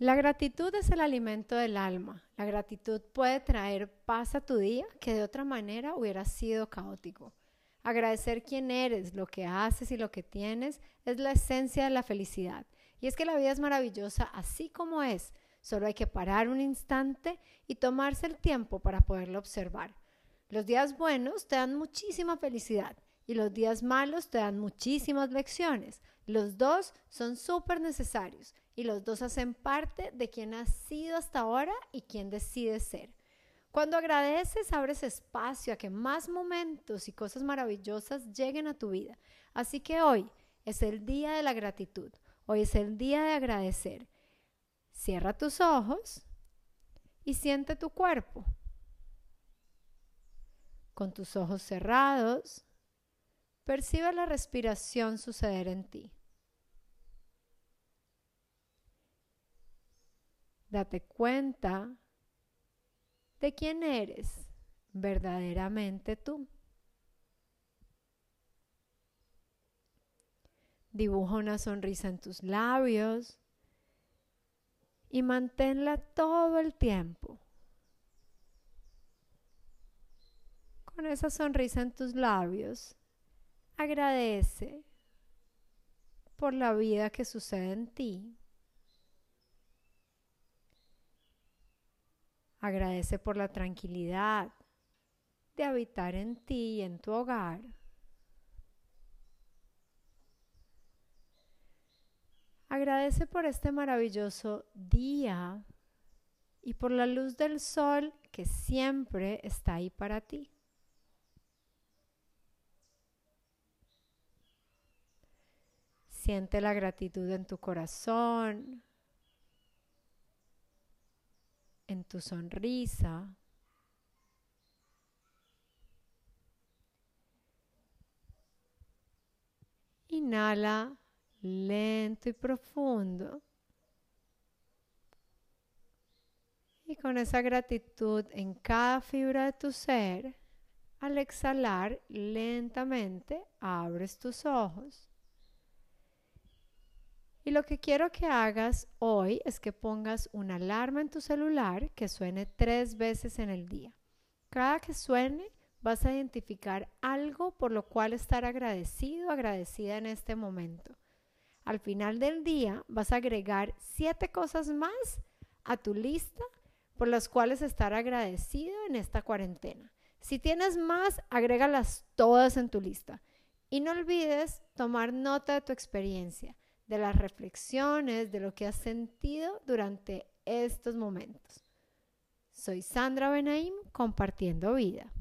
La gratitud es el alimento del alma. La gratitud puede traer paz a tu día que de otra manera hubiera sido caótico. Agradecer quién eres, lo que haces y lo que tienes es la esencia de la felicidad. Y es que la vida es maravillosa así como es. Solo hay que parar un instante y tomarse el tiempo para poderlo observar. Los días buenos te dan muchísima felicidad y los días malos te dan muchísimas lecciones. Los dos son súper necesarios y los dos hacen parte de quien has sido hasta ahora y quien decides ser. Cuando agradeces, abres espacio a que más momentos y cosas maravillosas lleguen a tu vida. Así que hoy es el día de la gratitud. Hoy es el día de agradecer. Cierra tus ojos y siente tu cuerpo. Con tus ojos cerrados, percibe la respiración suceder en ti. Date cuenta de quién eres verdaderamente tú. Dibuja una sonrisa en tus labios y manténla todo el tiempo. Con esa sonrisa en tus labios, agradece por la vida que sucede en ti. Agradece por la tranquilidad de habitar en ti y en tu hogar. Agradece por este maravilloso día y por la luz del sol que siempre está ahí para ti. Siente la gratitud en tu corazón, en tu sonrisa. Inhala lento y profundo. Y con esa gratitud en cada fibra de tu ser, al exhalar lentamente, abres tus ojos. Y lo que quiero que hagas hoy es que pongas una alarma en tu celular que suene tres veces en el día. Cada que suene, vas a identificar algo por lo cual estar agradecido, agradecida en este momento. Al final del día vas a agregar siete cosas más a tu lista por las cuales estar agradecido en esta cuarentena. Si tienes más, agrégalas todas en tu lista. Y no olvides tomar nota de tu experiencia de las reflexiones, de lo que has sentido durante estos momentos. Soy Sandra Benaim compartiendo vida.